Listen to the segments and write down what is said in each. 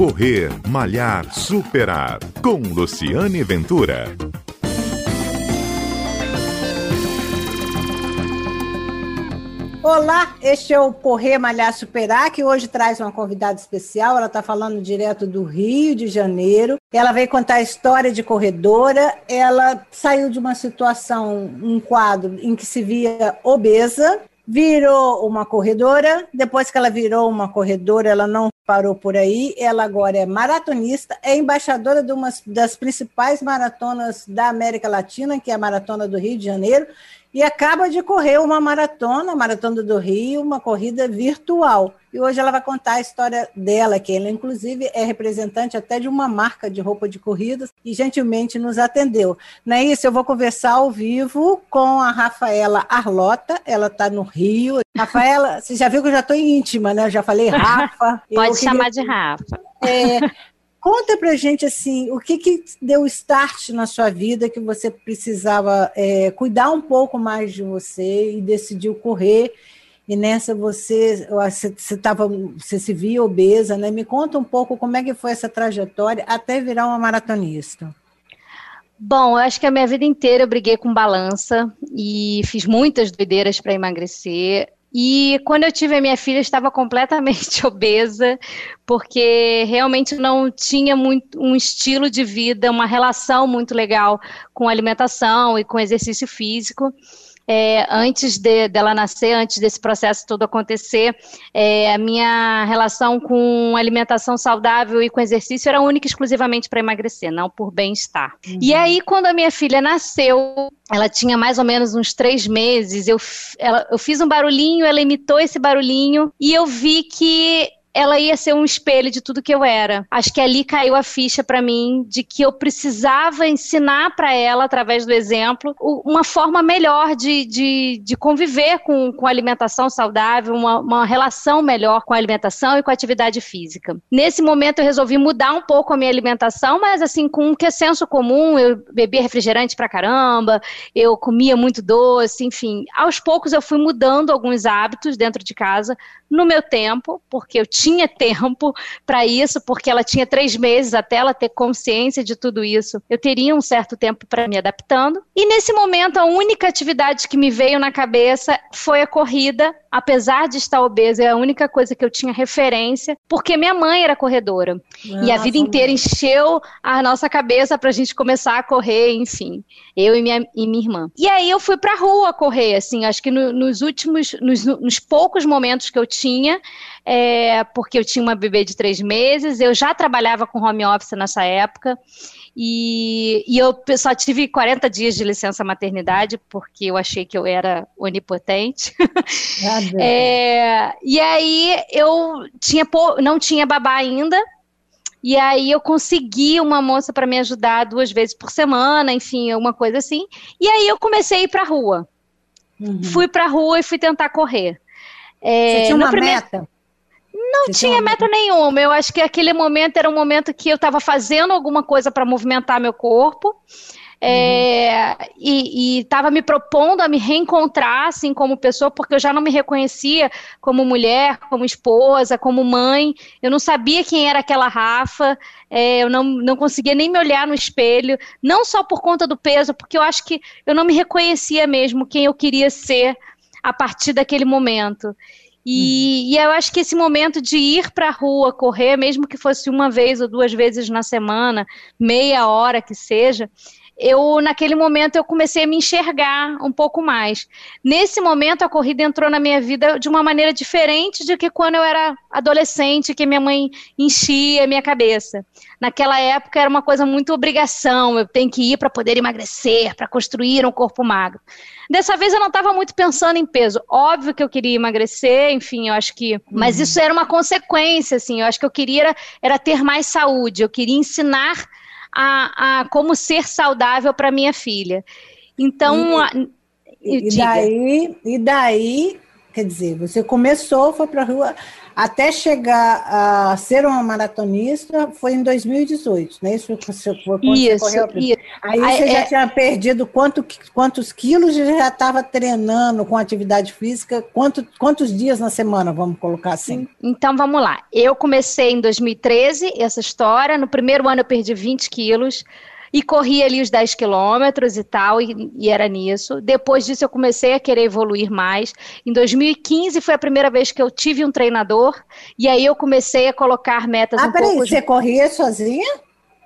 Correr, Malhar, Superar. Com Luciane Ventura. Olá, este é o Correr Malhar Superar, que hoje traz uma convidada especial. Ela está falando direto do Rio de Janeiro. Ela veio contar a história de corredora. Ela saiu de uma situação, um quadro em que se via obesa, virou uma corredora. Depois que ela virou uma corredora, ela não parou por aí. Ela agora é maratonista, é embaixadora de uma das principais maratonas da América Latina, que é a Maratona do Rio de Janeiro e acaba de correr uma maratona, a Maratona do Rio, uma corrida virtual. E hoje ela vai contar a história dela, que ela, inclusive, é representante até de uma marca de roupa de corridas e gentilmente nos atendeu. Não é isso? Eu vou conversar ao vivo com a Rafaela Arlota, ela está no Rio. Rafaela, você já viu que eu já estou íntima, né? Eu já falei Rafa. Pode chamar de Rafa. É, Conta pra gente assim, o que, que deu start na sua vida que você precisava é, cuidar um pouco mais de você e decidiu correr. E nessa você você, tava, você se via obesa, né? Me conta um pouco como é que foi essa trajetória até virar uma maratonista. Bom, eu acho que a minha vida inteira eu briguei com balança e fiz muitas doideiras para emagrecer. E quando eu tive a minha filha, eu estava completamente obesa, porque realmente não tinha muito um estilo de vida, uma relação muito legal com alimentação e com exercício físico é, antes de, dela nascer, antes desse processo todo acontecer, é, a minha relação com alimentação saudável e com exercício era única e exclusivamente para emagrecer, não por bem-estar. Uhum. E aí, quando a minha filha nasceu, ela tinha mais ou menos uns três meses, eu, ela, eu fiz um barulhinho, ela imitou esse barulhinho, e eu vi que ela ia ser um espelho de tudo que eu era. Acho que ali caiu a ficha para mim de que eu precisava ensinar para ela, através do exemplo, uma forma melhor de, de, de conviver com, com alimentação saudável, uma, uma relação melhor com a alimentação e com a atividade física. Nesse momento eu resolvi mudar um pouco a minha alimentação, mas assim, com um que é senso comum, eu bebia refrigerante pra caramba, eu comia muito doce, enfim. Aos poucos eu fui mudando alguns hábitos dentro de casa, no meu tempo, porque eu tinha tempo para isso, porque ela tinha três meses até ela ter consciência de tudo isso. Eu teria um certo tempo para me adaptando. E nesse momento, a única atividade que me veio na cabeça foi a corrida, apesar de estar obesa, é a única coisa que eu tinha referência, porque minha mãe era corredora. Ah, e a vida inteira encheu a nossa cabeça para a gente começar a correr, enfim. Eu e minha, e minha irmã. E aí eu fui para a rua correr, assim, acho que no, nos últimos, nos, nos poucos momentos que eu tinha, é, porque eu tinha uma bebê de três meses, eu já trabalhava com home office nessa época, e, e eu só tive 40 dias de licença maternidade, porque eu achei que eu era onipotente. É, e aí eu tinha não tinha babá ainda, e aí eu consegui uma moça para me ajudar duas vezes por semana, enfim, alguma coisa assim. E aí eu comecei a ir para a rua. Uhum. Fui para a rua e fui tentar correr. É, Você tinha uma primeiro... meta? Não Você tinha meta nenhuma. Eu acho que aquele momento era um momento que eu estava fazendo alguma coisa para movimentar meu corpo. É, uhum. e estava me propondo a me reencontrar assim como pessoa, porque eu já não me reconhecia como mulher, como esposa, como mãe. Eu não sabia quem era aquela Rafa, é, eu não, não conseguia nem me olhar no espelho, não só por conta do peso, porque eu acho que eu não me reconhecia mesmo quem eu queria ser a partir daquele momento. E, uhum. e, eu acho que esse momento de ir para a rua correr, mesmo que fosse uma vez ou duas vezes na semana, meia hora que seja, eu naquele momento eu comecei a me enxergar um pouco mais. Nesse momento a corrida entrou na minha vida de uma maneira diferente de que quando eu era adolescente, que minha mãe enchia a minha cabeça. Naquela época era uma coisa muito obrigação, eu tenho que ir para poder emagrecer, para construir um corpo magro. Dessa vez eu não estava muito pensando em peso. Óbvio que eu queria emagrecer, enfim, eu acho que. Mas uhum. isso era uma consequência, assim. Eu acho que eu queria era, era ter mais saúde. Eu queria ensinar a, a como ser saudável para minha filha. Então, e, e daí, e daí, quer dizer, você começou, foi para a rua. até chegar a ser uma maratonista foi em 2018, né? Isso foi quando isso, você correu. Isso. Aí você já é... tinha perdido quanto, quantos quilos e já estava treinando com atividade física? Quanto, quantos dias na semana, vamos colocar assim? Então vamos lá. Eu comecei em 2013 essa história. No primeiro ano eu perdi 20 quilos e corri ali os 10 quilômetros e tal, e, e, era nisso. Depois disso, eu comecei a querer evoluir mais. Em 2015 foi a primeira vez que eu tive um treinador, e aí eu comecei a colocar metas ah, um peraí, pouco... você corria sozinha?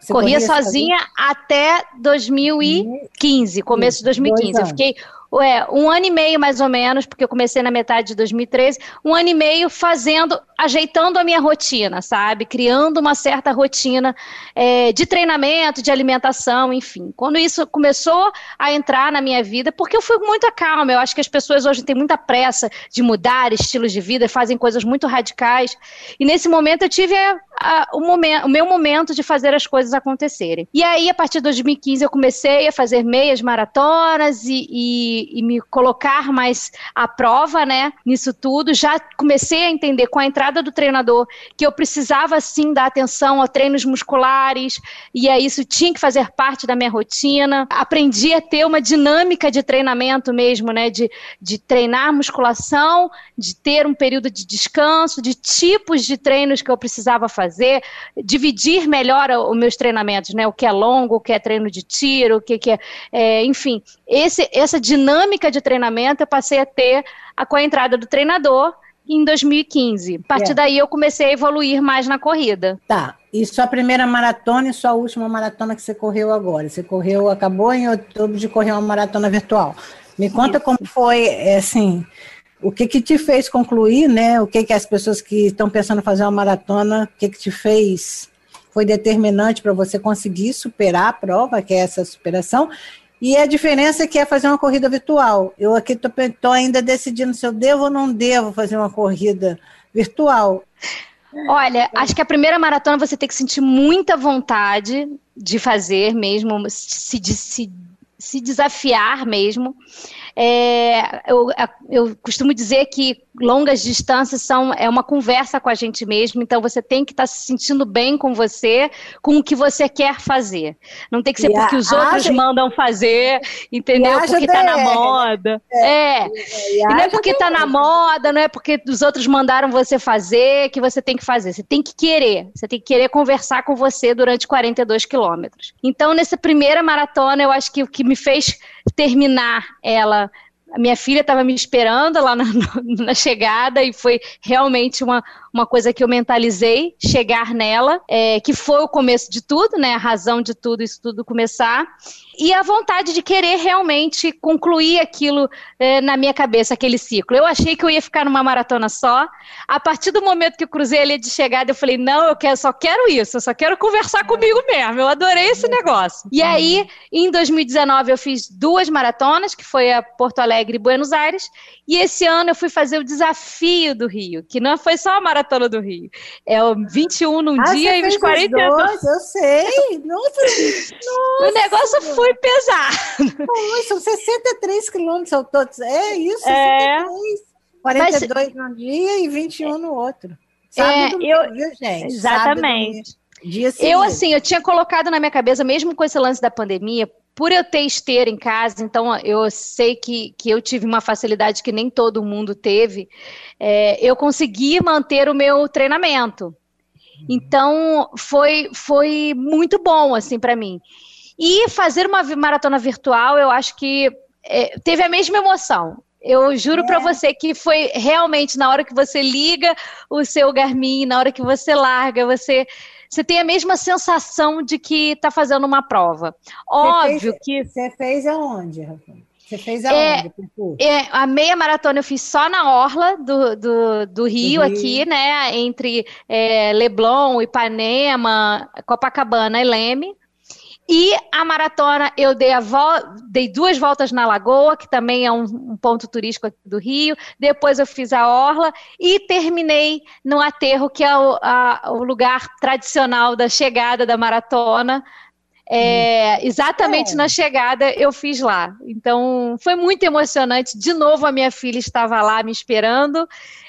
Você corria, corria sozinha, sozinha, até 2015, começo de 2015. Eu fiquei é, um ano e meio mais ou menos, porque eu comecei na metade de 2013, um ano e meio fazendo, ajeitando a minha rotina, sabe? Criando uma certa rotina é, de treinamento, de alimentação, enfim. Quando isso começou a entrar na minha vida, porque eu fui muito calma, eu acho que as pessoas hoje têm muita pressa de mudar estilos de vida, fazem coisas muito radicais, e nesse momento eu tive a, a, o, o meu momento de fazer as coisas acontecerem. E aí, a partir de 2015, eu comecei a fazer meias maratonas e, e e, me colocar mais à prova, né, nisso tudo. Já comecei a entender com a entrada do treinador que eu precisava sim dar atenção a treinos musculares e aí isso tinha que fazer parte da minha rotina. Aprendi a ter uma dinâmica de treinamento mesmo, né, de, de treinar musculação, de ter um período de descanso, de tipos de treinos que eu precisava fazer, dividir melhor os meus treinamentos, né, o que é longo, o que é treino de tiro, o que, que é, é enfim, esse, essa dinâmica de treinamento eu passei a ter a, com a entrada do treinador em 2015. A partir é. daí eu comecei a evoluir mais na corrida. Tá. E sua primeira maratona e sua última maratona que você correu agora? Você correu, acabou em outubro de correr uma maratona virtual. Me conta Isso. como foi, é, assim, o que que te fez concluir, né? O que que as pessoas que estão pensando fazer uma maratona, o que que te fez, foi determinante para você conseguir superar a prova, que é essa superação, e a diferença é que é fazer uma corrida virtual. Eu aqui estou ainda decidindo se eu devo ou não devo fazer uma corrida virtual. Olha, acho que a primeira maratona você tem que sentir muita vontade de fazer mesmo, se, se, se desafiar mesmo. É, eu, eu costumo dizer que longas distâncias são é uma conversa com a gente mesmo, então você tem que estar tá se sentindo bem com você, com o que você quer fazer. Não tem que ser e porque a, os outros mandam fazer, entendeu? Porque está na moda. É. é. E, e não é porque está na moda, não é porque os outros mandaram você fazer que você tem que fazer. Você tem que querer. Você tem que querer conversar com você durante 42 quilômetros. Então, nessa primeira maratona, eu acho que o que me fez terminar ela a minha filha estava me esperando lá na, na, chegada e foi realmente uma, uma coisa que eu mentalizei, chegar nela, é, que foi o começo de tudo, né? A razão de tudo, isso tudo começar. E a vontade de querer realmente concluir aquilo é, na minha cabeça, aquele ciclo. Eu achei que eu ia ficar numa maratona só. A partir do momento que eu cruzei ali de chegada, eu falei: não, eu quero, só quero isso, eu só quero conversar comigo mesmo. Eu adorei esse negócio. E aí, em 2019, eu fiz duas maratonas, que foi a Porto Alegre e Buenos Aires. E esse ano eu fui fazer o desafio do Rio, que não foi só a maratona do Rio. É o 21 num ah, dia e os 42. eu sei. Nossa, nossa. O negócio foi pesado. Pô, são 63 quilômetros ao todo. É isso, é. 63. 42 Mas, num dia e 21 no outro. Sabe é, domingo, eu, viu, gente? Exatamente. eu, assim, eu tinha colocado na minha cabeça, mesmo com esse lance da pandemia, por eu ter esteira em casa, então eu sei que, que eu tive uma facilidade que nem todo mundo teve, é, eu consegui manter o meu treinamento. Então foi, foi muito bom assim para mim. E fazer uma maratona virtual, eu acho que é, teve a mesma emoção. Eu juro é. para você que foi realmente na hora que você liga o seu Garmin, na hora que você larga, você você tem a mesma sensação de que está fazendo uma prova. Óbvio fez, que. Você fez aonde, Rafa? Você fez aonde? É, é, a meia maratona eu fiz só na orla do, do, do Rio, Rio. aqui, né? Entre é, Leblon, Ipanema, Copacabana e Leme. E a maratona eu dei, dei duas voltas na Lagoa, que também é um, um, ponto turístico aqui do Rio. Depois eu fiz a Orla e terminei no Aterro, que é o, a, o lugar tradicional da chegada da maratona. É, hum. exatamente é. na chegada eu fiz lá. Então foi muito emocionante. De novo, a minha filha estava lá me esperando.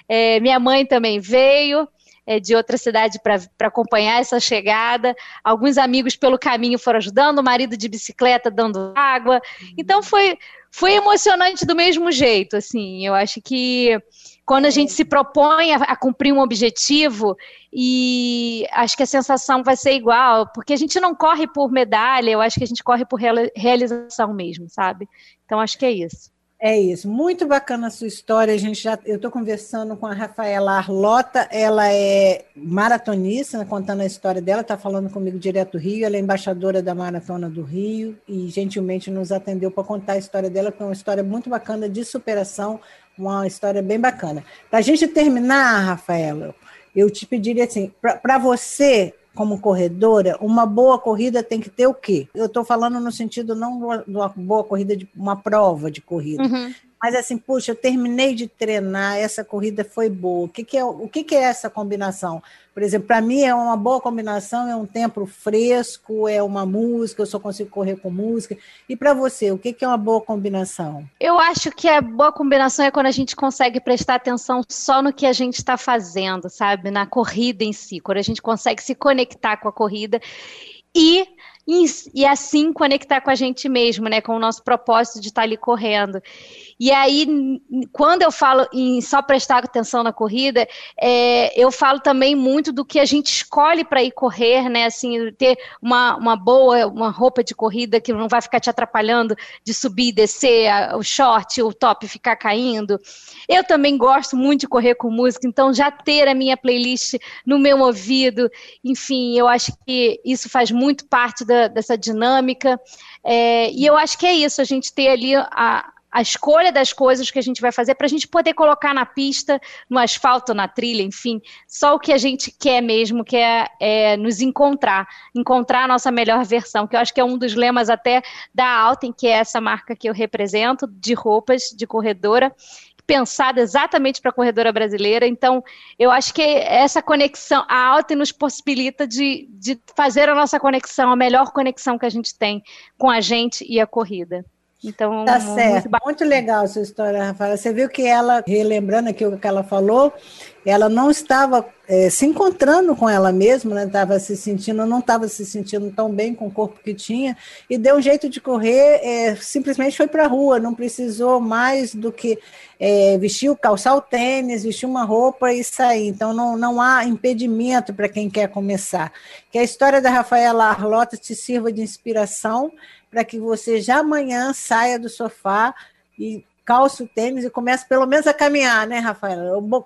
É, minha mãe também veio. É, de outra cidade para acompanhar essa chegada. Alguns amigos pelo caminho foram ajudando, o marido de bicicleta dando água. Então foi, foi emocionante do mesmo jeito. Assim, eu acho que quando a gente se propõe a, a, cumprir um objetivo e acho que a sensação vai ser igual, porque a gente não corre por medalha, eu acho que a gente corre por realização mesmo, sabe? Então acho que é isso. É isso, muito bacana a sua história. A gente já, eu estou conversando com a Rafaela Arlota, ela é maratonista, né, contando a história dela, está falando comigo direto do Rio, ela é embaixadora da Maratona do Rio e gentilmente nos atendeu para contar a história dela, que é uma história muito bacana de superação, uma história bem bacana. Para a gente terminar, Rafaela, eu te pediria assim, para você, como corredora, uma boa corrida tem que ter o quê? Eu estou falando no sentido não de uma boa corrida de uma prova de corrida, uhum. Mas assim, puxa, eu terminei de treinar, essa corrida foi boa. O que, que é, o que, que é essa combinação? Por exemplo, para mim é uma boa combinação, é um tempo fresco, é uma música, eu só consigo correr com música. E para você, o que, que é uma boa combinação? Eu acho que a boa combinação é quando a gente consegue prestar atenção só no que a gente está fazendo, sabe? Na corrida em si, quando a gente consegue se conectar com a corrida e e, e, assim conectar com a gente mesmo, né? Com o nosso propósito de estar ali correndo. E aí, quando eu falo em só prestar atenção na corrida, é, eu falo também muito do que a gente escolhe para ir correr, né? Assim, ter uma, uma boa, uma roupa de corrida que não vai ficar te atrapalhando de subir e descer, a, o short, o top ficar caindo. Eu também gosto muito de correr com música, então já ter a minha playlist no meu ouvido, enfim, eu acho que isso faz muito parte da, dessa dinâmica. É, e eu acho que é isso, a gente ter ali a, a escolha das coisas que a gente vai fazer para a gente poder colocar na pista, no asfalto, na trilha, enfim, só o que a gente quer mesmo, que é, é nos encontrar, encontrar a nossa melhor versão, que eu acho que é um dos lemas até da Alten, que é essa marca que eu represento, de roupas de corredora, pensada exatamente para a corredora brasileira. Então, eu acho que essa conexão, a Alten nos possibilita de, de fazer a nossa conexão, a melhor conexão que a gente tem com a gente e a corrida. Então, tá certo. Muito, muito legal a sua história, Rafaela. Você viu que ela, relembrando aqui o que ela falou, ela não estava é, se encontrando com ela mesma, né? Estava se sentindo, não estava se sentindo tão bem com o corpo que tinha e deu um jeito de correr. É, simplesmente foi para a rua, não precisou mais do que é, vestir, calçar o tênis, vestir uma roupa e sair. Então não, não há impedimento para quem quer começar. Que a história da Rafaela Arlota te sirva de inspiração para que você já amanhã saia do sofá e calça o tênis e comece pelo menos a caminhar, né, Rafaela?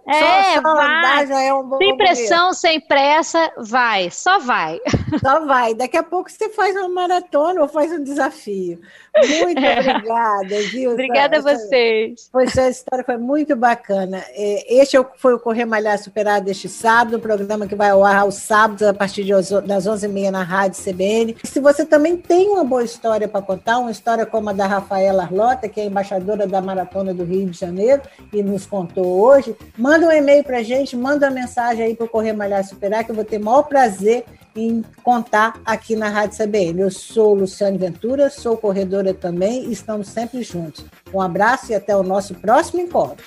É, só, só andar já é um bom Sem pressão, sem pressa, vai, só vai. Só vai. Daqui a pouco você faz uma maratona ou faz um desafio. Muito é. obrigada, viu? Obrigada essa, a vocês. Pois a história foi muito bacana. É, este é foi o Correr Malhar Superado deste sábado, um programa que vai ao ar aos sábados, a partir das 11h30 na Rádio CBN. E se você também tem uma boa história para contar, uma história como a da Rafaela Arlota, que é embaixadora da Maratona do Rio de Janeiro e nos contou hoje, manda um e-mail para a gente, manda uma mensagem aí para o Correr Malhar Superar, que eu vou ter o maior prazer em contar aqui na Rádio CBN. Eu sou Luciane Ventura, sou corredora também e estamos sempre juntos. Um abraço e até o nosso próximo encontro.